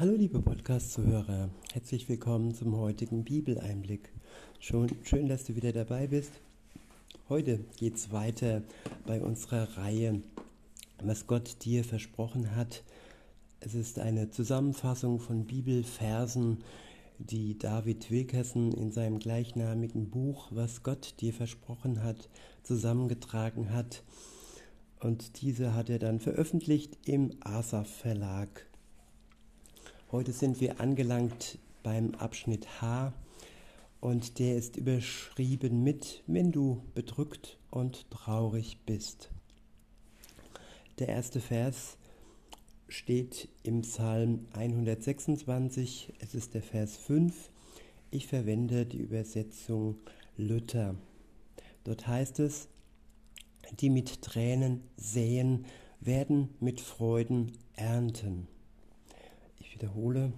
Hallo liebe Podcast-Zuhörer, herzlich willkommen zum heutigen Bibeleinblick. Schon schön, dass du wieder dabei bist. Heute geht es weiter bei unserer Reihe, was Gott dir versprochen hat. Es ist eine Zusammenfassung von Bibelversen, die David Wilkerson in seinem gleichnamigen Buch, was Gott dir versprochen hat, zusammengetragen hat. Und diese hat er dann veröffentlicht im Asaf Verlag. Heute sind wir angelangt beim Abschnitt H und der ist überschrieben mit, wenn du bedrückt und traurig bist. Der erste Vers steht im Psalm 126, es ist der Vers 5. Ich verwende die Übersetzung Luther. Dort heißt es, die mit Tränen säen, werden mit Freuden ernten wiederhole,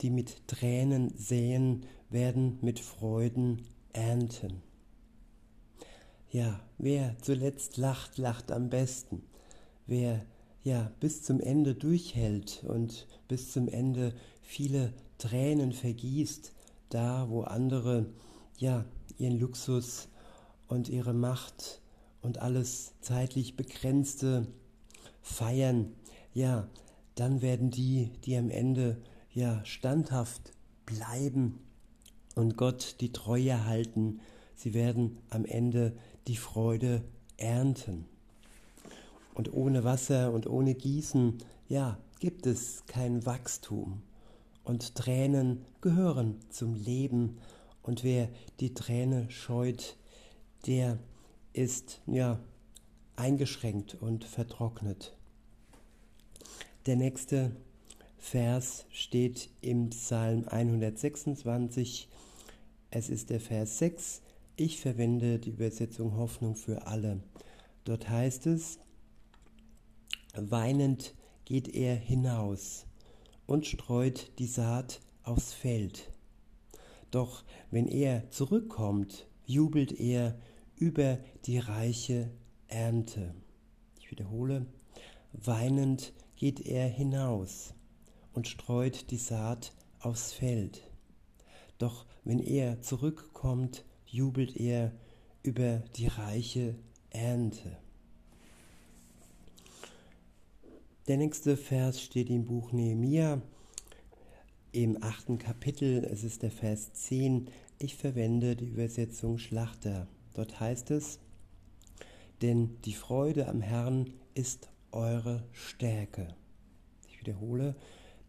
die mit Tränen säen, werden mit Freuden ernten. Ja, wer zuletzt lacht, lacht am besten. Wer ja bis zum Ende durchhält und bis zum Ende viele Tränen vergießt, da wo andere ja ihren Luxus und ihre Macht und alles zeitlich begrenzte feiern, ja, dann werden die, die am Ende ja standhaft bleiben und Gott die Treue halten, sie werden am Ende die Freude ernten. Und ohne Wasser und ohne Gießen, ja, gibt es kein Wachstum. Und Tränen gehören zum Leben. Und wer die Träne scheut, der ist ja eingeschränkt und vertrocknet. Der nächste Vers steht im Psalm 126. Es ist der Vers 6. Ich verwende die Übersetzung Hoffnung für alle. Dort heißt es, weinend geht er hinaus und streut die Saat aufs Feld. Doch wenn er zurückkommt, jubelt er über die reiche Ernte. Ich wiederhole, weinend geht er hinaus und streut die Saat aufs Feld. Doch wenn er zurückkommt, jubelt er über die reiche Ernte. Der nächste Vers steht im Buch Nehemia im achten Kapitel. Es ist der Vers 10. Ich verwende die Übersetzung Schlachter. Dort heißt es, denn die Freude am Herrn ist eure Stärke. Ich wiederhole,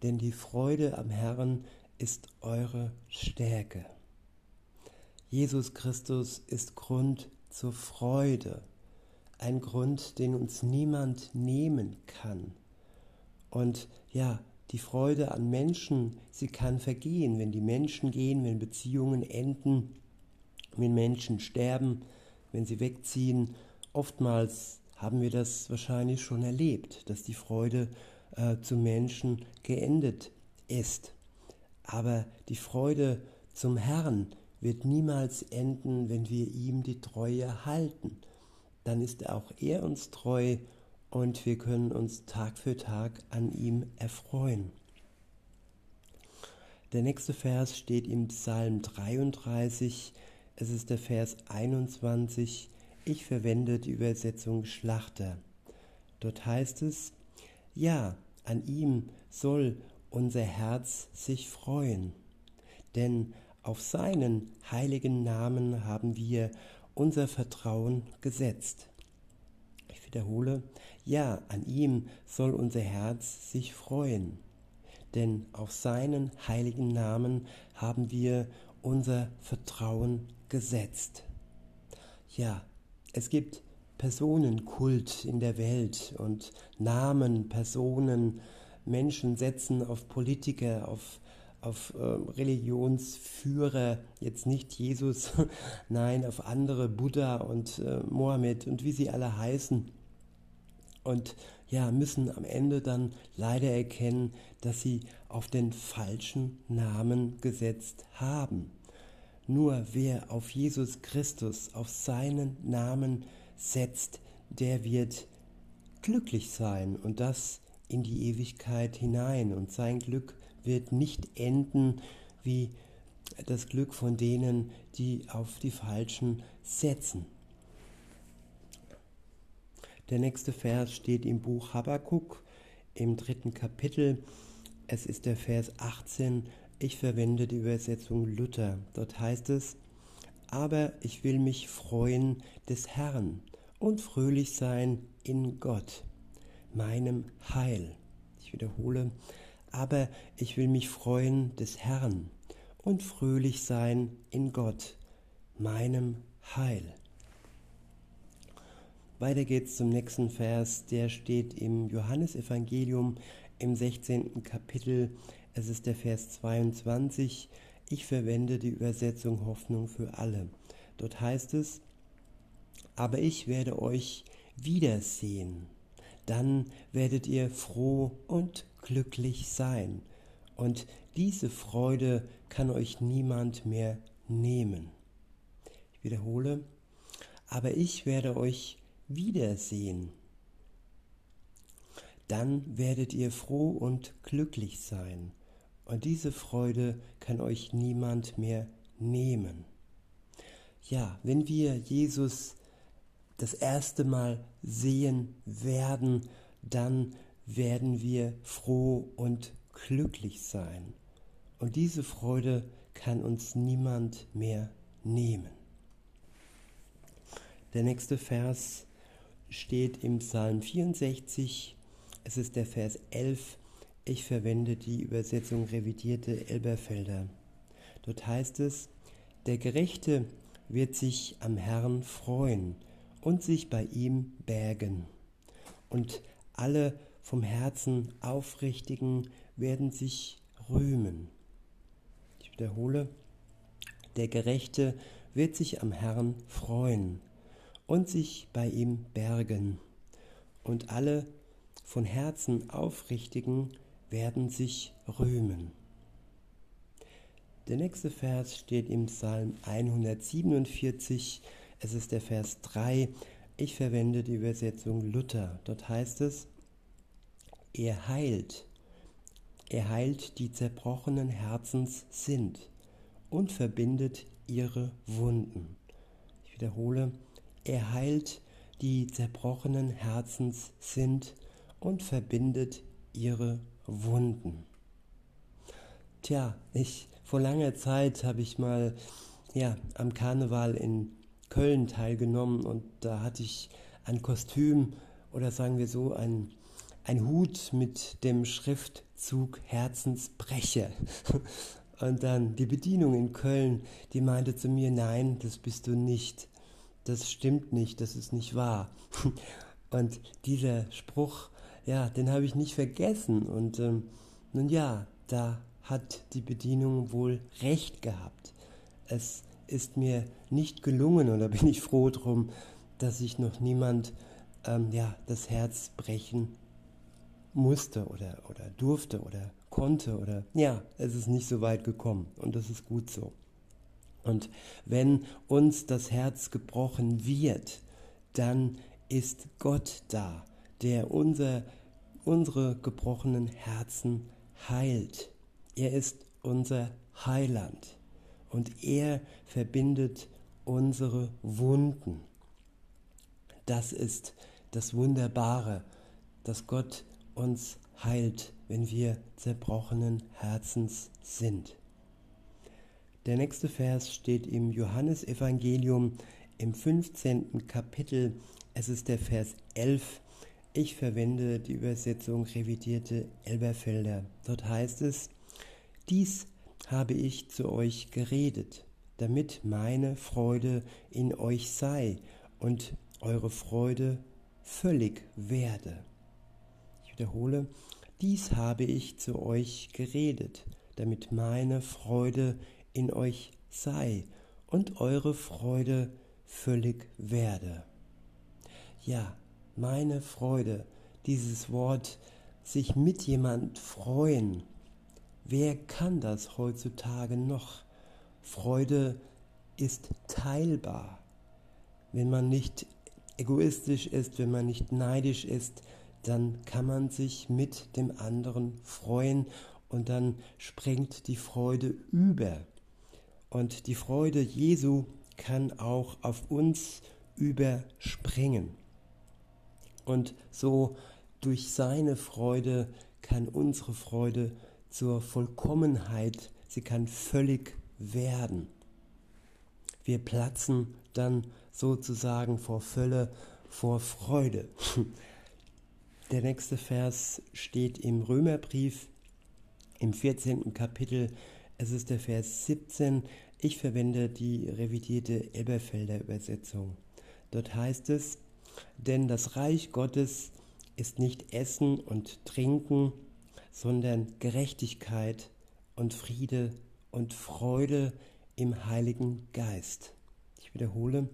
denn die Freude am Herrn ist eure Stärke. Jesus Christus ist Grund zur Freude, ein Grund, den uns niemand nehmen kann. Und ja, die Freude an Menschen, sie kann vergehen, wenn die Menschen gehen, wenn Beziehungen enden, wenn Menschen sterben, wenn sie wegziehen. Oftmals haben wir das wahrscheinlich schon erlebt, dass die Freude äh, zum Menschen geendet ist. Aber die Freude zum Herrn wird niemals enden, wenn wir ihm die Treue halten. Dann ist auch er uns treu und wir können uns Tag für Tag an ihm erfreuen. Der nächste Vers steht im Psalm 33, es ist der Vers 21. Ich verwende die Übersetzung Schlachter. Dort heißt es, ja, an ihm soll unser Herz sich freuen, denn auf seinen heiligen Namen haben wir unser Vertrauen gesetzt. Ich wiederhole, ja, an ihm soll unser Herz sich freuen, denn auf seinen heiligen Namen haben wir unser Vertrauen gesetzt. Ja, es gibt Personenkult in der Welt und Namen, Personen, Menschen setzen auf Politiker, auf, auf äh, Religionsführer, jetzt nicht Jesus, nein, auf andere, Buddha und äh, Mohammed und wie sie alle heißen. Und ja, müssen am Ende dann leider erkennen, dass sie auf den falschen Namen gesetzt haben. Nur wer auf Jesus Christus, auf seinen Namen setzt, der wird glücklich sein und das in die Ewigkeit hinein und sein Glück wird nicht enden wie das Glück von denen, die auf die Falschen setzen. Der nächste Vers steht im Buch Habakkuk im dritten Kapitel. Es ist der Vers 18. Ich verwende die Übersetzung Luther. Dort heißt es, aber ich will mich freuen des Herrn und fröhlich sein in Gott, meinem Heil. Ich wiederhole, aber ich will mich freuen des Herrn und fröhlich sein in Gott, meinem Heil. Weiter geht's zum nächsten Vers, der steht im Johannesevangelium im 16. Kapitel. Es ist der Vers 22. Ich verwende die Übersetzung Hoffnung für alle. Dort heißt es, aber ich werde euch wiedersehen. Dann werdet ihr froh und glücklich sein. Und diese Freude kann euch niemand mehr nehmen. Ich wiederhole, aber ich werde euch wiedersehen. Dann werdet ihr froh und glücklich sein, und diese Freude kann euch niemand mehr nehmen. Ja, wenn wir Jesus das erste Mal sehen werden, dann werden wir froh und glücklich sein. Und diese Freude kann uns niemand mehr nehmen. Der nächste Vers steht im Psalm 64. Es ist der Vers 11. Ich verwende die Übersetzung revidierte Elberfelder. Dort heißt es, der Gerechte wird sich am Herrn freuen und sich bei ihm bergen. Und alle vom Herzen Aufrichtigen werden sich rühmen. Ich wiederhole, der Gerechte wird sich am Herrn freuen und sich bei ihm bergen. Und alle von Herzen Aufrichtigen werden sich rühmen. Der nächste Vers steht im Psalm 147. Es ist der Vers 3. Ich verwende die Übersetzung Luther. Dort heißt es, er heilt, er heilt die zerbrochenen Herzens sind und verbindet ihre Wunden. Ich wiederhole, er heilt die zerbrochenen Herzens sind und verbindet ihre Wunden. Tja, ich vor langer Zeit habe ich mal ja, am Karneval in Köln teilgenommen und da hatte ich ein Kostüm oder sagen wir so ein, ein Hut mit dem Schriftzug Herzensbrecher. Und dann die Bedienung in Köln, die meinte zu mir, nein, das bist du nicht das stimmt nicht, das ist nicht wahr. Und dieser Spruch, ja, den habe ich nicht vergessen. Und ähm, nun ja, da hat die Bedienung wohl recht gehabt. Es ist mir nicht gelungen, oder bin ich froh drum, dass sich noch niemand ähm, ja, das Herz brechen musste oder, oder durfte oder konnte oder ja, es ist nicht so weit gekommen und das ist gut so. Und wenn uns das Herz gebrochen wird, dann ist Gott da, der unser, unsere gebrochenen Herzen heilt. Er ist unser Heiland und er verbindet unsere Wunden. Das ist das Wunderbare, dass Gott uns heilt, wenn wir zerbrochenen Herzens sind. Der nächste Vers steht im Johannesevangelium im 15. Kapitel. Es ist der Vers 11. Ich verwende die Übersetzung revidierte Elberfelder. Dort heißt es, dies habe ich zu euch geredet, damit meine Freude in euch sei und eure Freude völlig werde. Ich wiederhole, dies habe ich zu euch geredet, damit meine Freude in euch sei und eure Freude völlig werde. Ja, meine Freude, dieses Wort, sich mit jemand freuen. Wer kann das heutzutage noch? Freude ist teilbar. Wenn man nicht egoistisch ist, wenn man nicht neidisch ist, dann kann man sich mit dem anderen freuen und dann springt die Freude über. Und die Freude Jesu kann auch auf uns überspringen. Und so durch seine Freude kann unsere Freude zur Vollkommenheit, sie kann völlig werden. Wir platzen dann sozusagen vor Fülle, vor Freude. Der nächste Vers steht im Römerbrief im 14. Kapitel. Es ist der Vers 17. Ich verwende die revidierte Elberfelder Übersetzung. Dort heißt es, denn das Reich Gottes ist nicht Essen und Trinken, sondern Gerechtigkeit und Friede und Freude im Heiligen Geist. Ich wiederhole,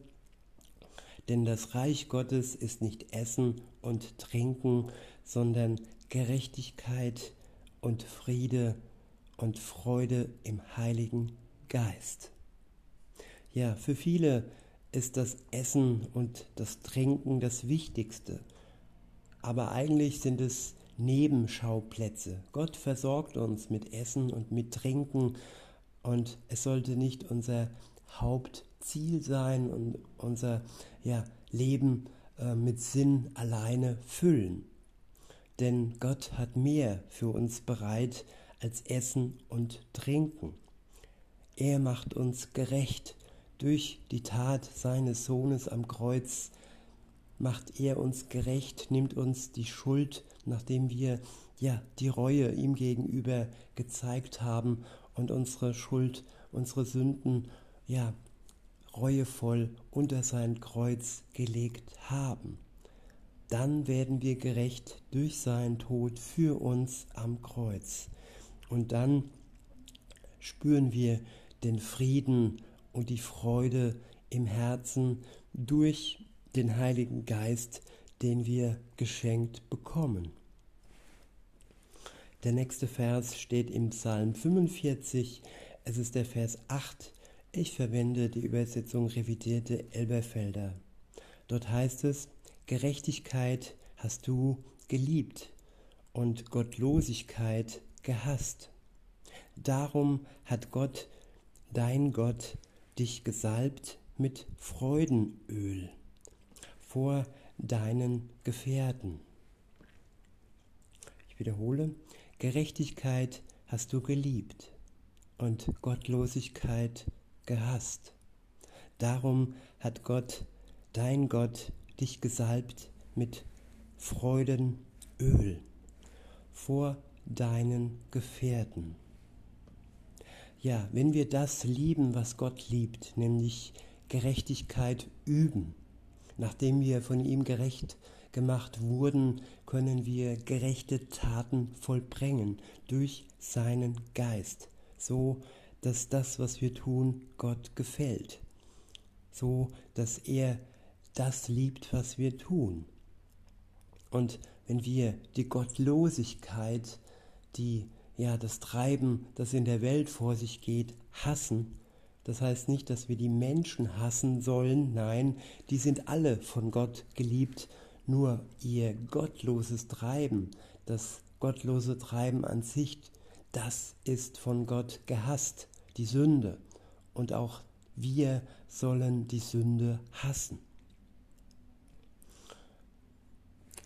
denn das Reich Gottes ist nicht Essen und Trinken, sondern Gerechtigkeit und Friede und Freude im Heiligen Geist. Ja, für viele ist das Essen und das Trinken das Wichtigste. Aber eigentlich sind es Nebenschauplätze. Gott versorgt uns mit Essen und mit Trinken und es sollte nicht unser Hauptziel sein und unser ja, Leben äh, mit Sinn alleine füllen. Denn Gott hat mehr für uns bereit als Essen und Trinken. Er macht uns gerecht durch die Tat seines Sohnes am Kreuz macht er uns gerecht, nimmt uns die Schuld, nachdem wir ja die Reue ihm gegenüber gezeigt haben und unsere Schuld, unsere Sünden ja reuevoll unter sein Kreuz gelegt haben. Dann werden wir gerecht durch seinen Tod für uns am Kreuz. Und dann spüren wir den Frieden und die Freude im Herzen durch den Heiligen Geist, den wir geschenkt bekommen. Der nächste Vers steht im Psalm 45, es ist der Vers 8. Ich verwende die Übersetzung revidierte Elberfelder. Dort heißt es, Gerechtigkeit hast du geliebt und Gottlosigkeit gehasst. Darum hat Gott, dein Gott, dich gesalbt mit Freudenöl vor deinen Gefährten. Ich wiederhole, Gerechtigkeit hast du geliebt und Gottlosigkeit gehasst. Darum hat Gott, dein Gott, dich gesalbt mit Freudenöl vor deinen Gefährten. Ja, wenn wir das lieben, was Gott liebt, nämlich Gerechtigkeit üben, nachdem wir von ihm gerecht gemacht wurden, können wir gerechte Taten vollbringen durch seinen Geist, so dass das, was wir tun, Gott gefällt, so dass er das liebt, was wir tun. Und wenn wir die Gottlosigkeit, die ja, das Treiben, das in der Welt vor sich geht, hassen. Das heißt nicht, dass wir die Menschen hassen sollen, nein, die sind alle von Gott geliebt, nur ihr gottloses Treiben, das gottlose Treiben an sich, das ist von Gott gehasst, die Sünde. Und auch wir sollen die Sünde hassen.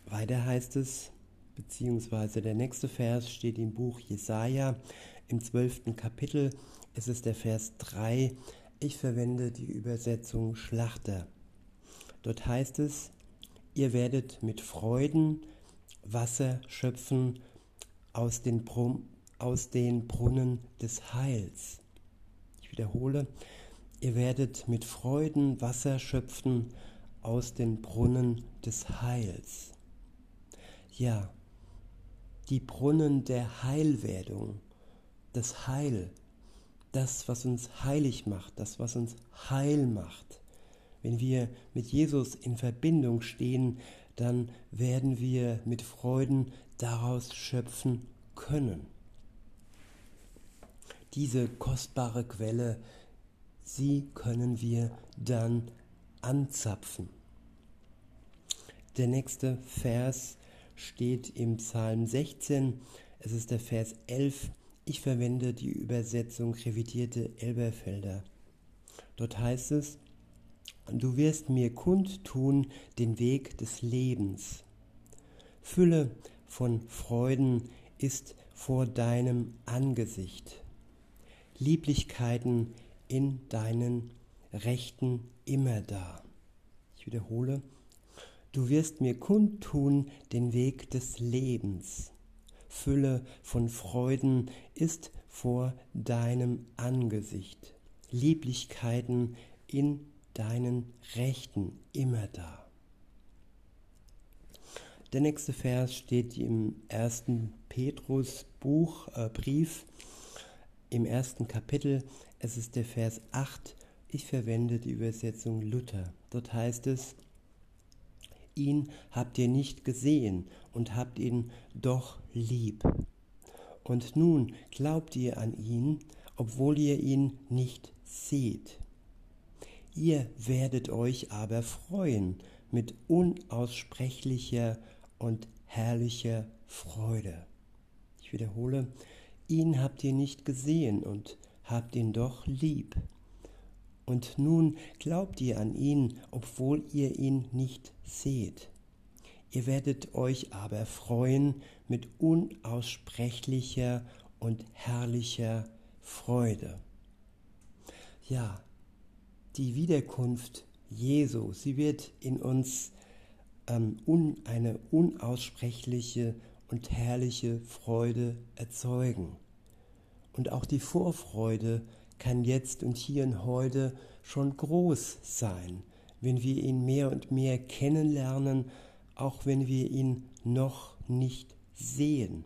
Weiter heißt es, beziehungsweise der nächste Vers steht im Buch Jesaja im zwölften Kapitel. Es ist der Vers 3. Ich verwende die Übersetzung Schlachter. Dort heißt es, ihr werdet mit Freuden Wasser schöpfen aus den, Brum, aus den Brunnen des Heils. Ich wiederhole, ihr werdet mit Freuden Wasser schöpfen aus den Brunnen des Heils. Ja, die Brunnen der Heilwerdung, das Heil, das, was uns heilig macht, das, was uns heil macht. Wenn wir mit Jesus in Verbindung stehen, dann werden wir mit Freuden daraus schöpfen können. Diese kostbare Quelle, sie können wir dann anzapfen. Der nächste Vers steht im Psalm 16, es ist der Vers 11, ich verwende die Übersetzung revidierte Elberfelder. Dort heißt es, du wirst mir kundtun den Weg des Lebens. Fülle von Freuden ist vor deinem Angesicht. Lieblichkeiten in deinen Rechten immer da. Ich wiederhole, du wirst mir kundtun den Weg des Lebens. Fülle von Freuden ist vor deinem Angesicht. Lieblichkeiten in deinen Rechten immer da. Der nächste Vers steht im ersten Petrus Buch, äh, Brief, im ersten Kapitel. Es ist der Vers 8. Ich verwende die Übersetzung Luther. Dort heißt es, ihn habt ihr nicht gesehen und habt ihn doch lieb. Und nun glaubt ihr an ihn, obwohl ihr ihn nicht seht. Ihr werdet euch aber freuen mit unaussprechlicher und herrlicher Freude. Ich wiederhole, ihn habt ihr nicht gesehen und habt ihn doch lieb. Und nun glaubt ihr an ihn, obwohl ihr ihn nicht seht. Ihr werdet euch aber freuen mit unaussprechlicher und herrlicher Freude. Ja, die Wiederkunft Jesu, sie wird in uns ähm, un, eine unaussprechliche und herrliche Freude erzeugen. Und auch die Vorfreude kann jetzt und hier und heute schon groß sein, wenn wir ihn mehr und mehr kennenlernen, auch wenn wir ihn noch nicht sehen.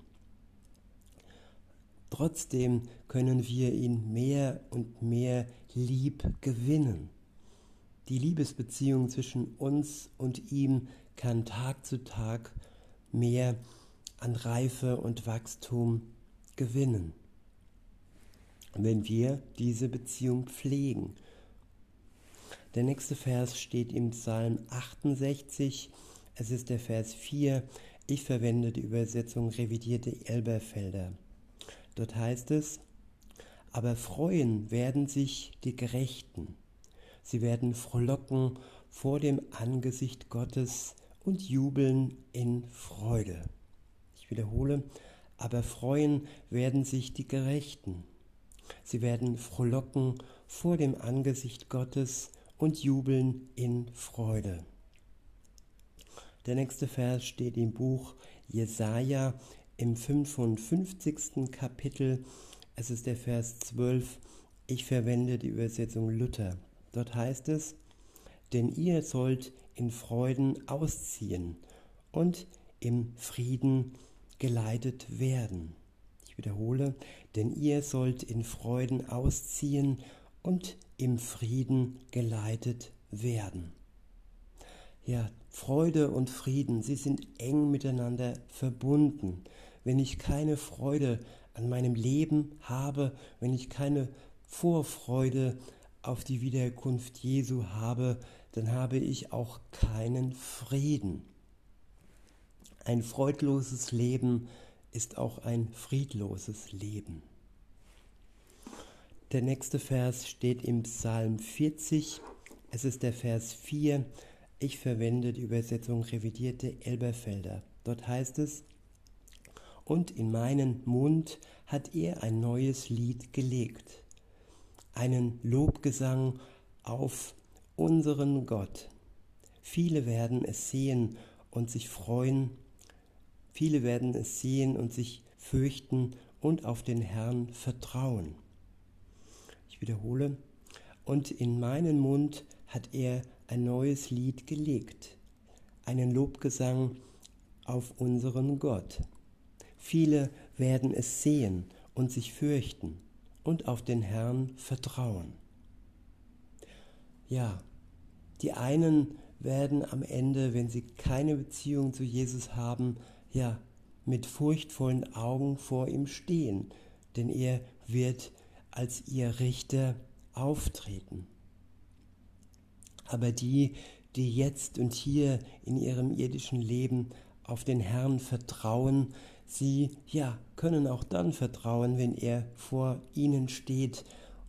Trotzdem können wir ihn mehr und mehr lieb gewinnen. Die Liebesbeziehung zwischen uns und ihm kann Tag zu Tag mehr an Reife und Wachstum gewinnen, wenn wir diese Beziehung pflegen. Der nächste Vers steht im Psalm 68, es ist der Vers 4, ich verwende die Übersetzung revidierte Elberfelder. Dort heißt es, aber freuen werden sich die Gerechten. Sie werden frohlocken vor dem Angesicht Gottes und jubeln in Freude. Ich wiederhole, aber freuen werden sich die Gerechten. Sie werden frohlocken vor dem Angesicht Gottes und jubeln in Freude. Der nächste Vers steht im Buch Jesaja im 55. Kapitel. Es ist der Vers 12. Ich verwende die Übersetzung Luther. Dort heißt es, denn ihr sollt in Freuden ausziehen und im Frieden geleitet werden. Wiederhole, denn ihr sollt in Freuden ausziehen und im Frieden geleitet werden. Ja, Freude und Frieden, sie sind eng miteinander verbunden. Wenn ich keine Freude an meinem Leben habe, wenn ich keine Vorfreude auf die Wiederkunft Jesu habe, dann habe ich auch keinen Frieden. Ein freudloses Leben ist auch ein friedloses Leben. Der nächste Vers steht im Psalm 40. Es ist der Vers 4. Ich verwende die Übersetzung revidierte Elberfelder. Dort heißt es, und in meinen Mund hat er ein neues Lied gelegt, einen Lobgesang auf unseren Gott. Viele werden es sehen und sich freuen, viele werden es sehen und sich fürchten und auf den Herrn vertrauen. Ich wiederhole, und in meinen Mund hat er ein neues Lied gelegt, einen Lobgesang auf unseren Gott. Viele werden es sehen und sich fürchten und auf den Herrn vertrauen. Ja, die einen werden am Ende, wenn sie keine Beziehung zu Jesus haben, ja, mit furchtvollen Augen vor ihm stehen, denn er wird als ihr Richter auftreten. Aber die, die jetzt und hier in ihrem irdischen Leben auf den Herrn vertrauen, sie ja können auch dann vertrauen, wenn er vor ihnen steht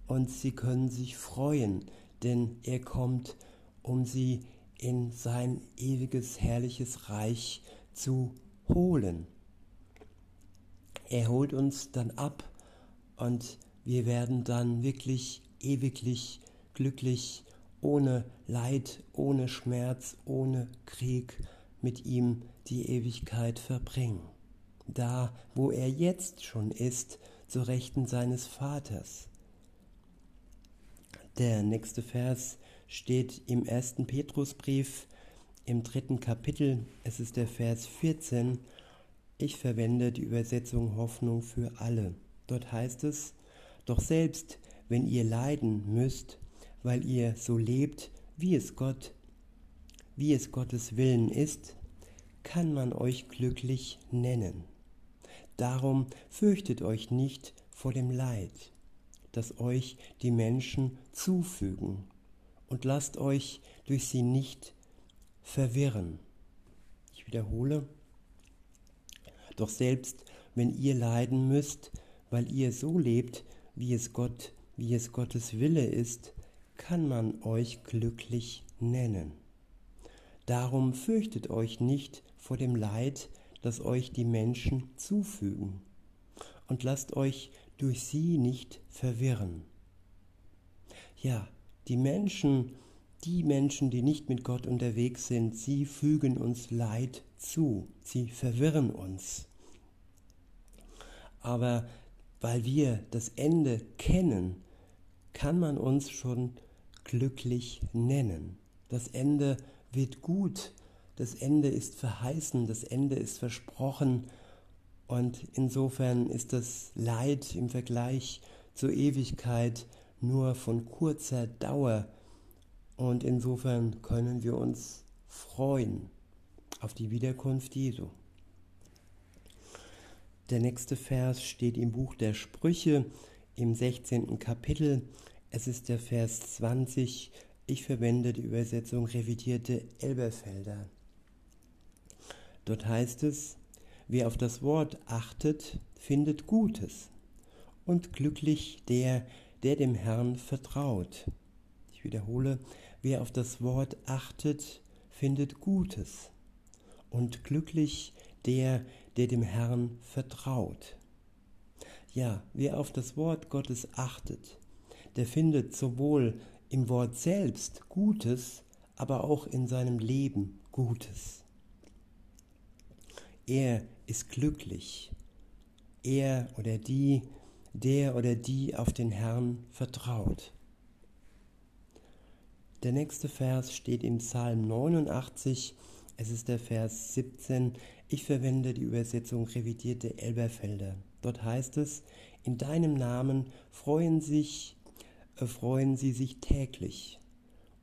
und sie können sich freuen, denn er kommt, um sie in sein ewiges, herrliches Reich zu holen. Er holt uns dann ab und wir werden dann wirklich ewiglich glücklich, ohne Leid, ohne Schmerz, ohne Krieg mit ihm die Ewigkeit verbringen. Da, wo er jetzt schon ist, zu Rechten seines Vaters. Der nächste Vers steht im ersten Petrusbrief im dritten Kapitel. Es ist der Vers 14. Ich verwende die Übersetzung Hoffnung für alle. Dort heißt es, doch selbst wenn ihr leiden müsst, weil ihr so lebt, wie es Gott, wie es Gottes Willen ist, kann man euch glücklich nennen. Darum fürchtet euch nicht vor dem Leid, das euch die Menschen zufügen, und lasst euch durch sie nicht verwirren. Ich wiederhole, doch selbst wenn ihr leiden müsst, weil ihr so lebt, wie es Gott, wie es Gottes Wille ist, kann man euch glücklich nennen. Darum fürchtet euch nicht vor dem Leid, das euch die Menschen zufügen, und lasst euch durch sie nicht verwirren. Ja, die Menschen, die Menschen, die nicht mit Gott unterwegs sind, sie fügen uns Leid zu, sie verwirren uns. Aber weil wir das Ende kennen, kann man uns schon glücklich nennen. Das Ende wird gut, das Ende ist verheißen, das Ende ist versprochen und insofern ist das Leid im Vergleich zur Ewigkeit nur von kurzer Dauer und insofern können wir uns freuen auf die Wiederkunft Jesu. Der nächste Vers steht im Buch der Sprüche im 16. Kapitel. Es ist der Vers 20. Ich verwende die Übersetzung revidierte Elberfelder. Dort heißt es, wer auf das Wort achtet, findet Gutes und glücklich der, der dem Herrn vertraut. Ich wiederhole, wer auf das Wort achtet, findet Gutes und glücklich der, der dem Herrn vertraut. Ja, wer auf das Wort Gottes achtet, der findet sowohl im Wort selbst Gutes, aber auch in seinem Leben Gutes. Er ist glücklich. Er oder die, der oder die auf den Herrn vertraut. Der nächste Vers steht im Psalm 89, es ist der Vers 17. Ich verwende die Übersetzung revidierte Elberfelder. Dort heißt es, in deinem Namen freuen, sich, äh, freuen sie sich täglich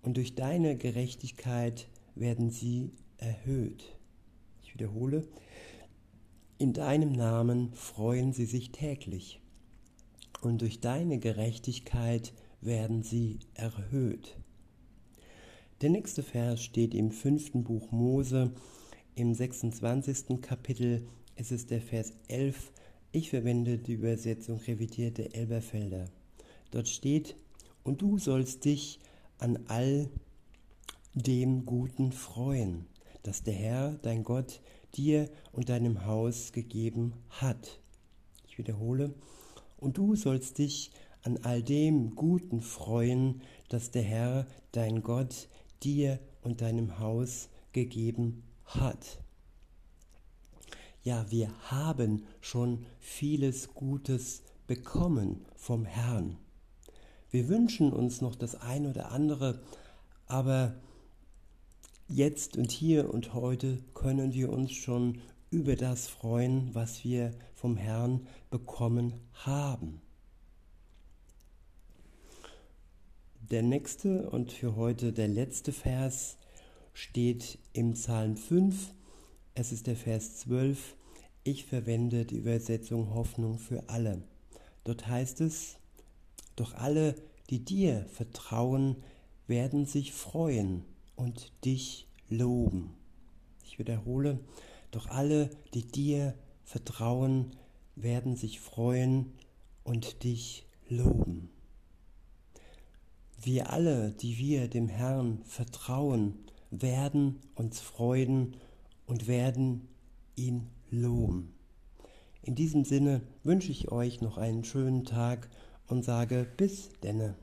und durch deine Gerechtigkeit werden sie erhöht. Ich wiederhole, in deinem Namen freuen sie sich täglich und durch deine Gerechtigkeit werden sie erhöht. Der nächste Vers steht im fünften Buch Mose im 26. Kapitel. Es ist der Vers 11. Ich verwende die Übersetzung revidierte Elberfelder. Dort steht, und du sollst dich an all dem Guten freuen, das der Herr, dein Gott, dir und deinem Haus gegeben hat. Ich wiederhole, und du sollst dich an all dem Guten freuen, das der Herr, dein Gott, dir und deinem Haus gegeben hat. Ja, wir haben schon vieles Gutes bekommen vom Herrn. Wir wünschen uns noch das ein oder andere, aber jetzt und hier und heute können wir uns schon über das freuen, was wir vom Herrn bekommen haben. Der nächste und für heute der letzte Vers steht im Psalm 5. Es ist der Vers 12. Ich verwende die Übersetzung Hoffnung für alle. Dort heißt es, doch alle, die dir vertrauen, werden sich freuen und dich loben. Ich wiederhole, Doch alle, die dir vertrauen, werden sich freuen und dich loben. Wir alle, die wir dem Herrn vertrauen, werden uns freuen und werden ihn loben. In diesem Sinne wünsche ich euch noch einen schönen Tag und sage bis denne.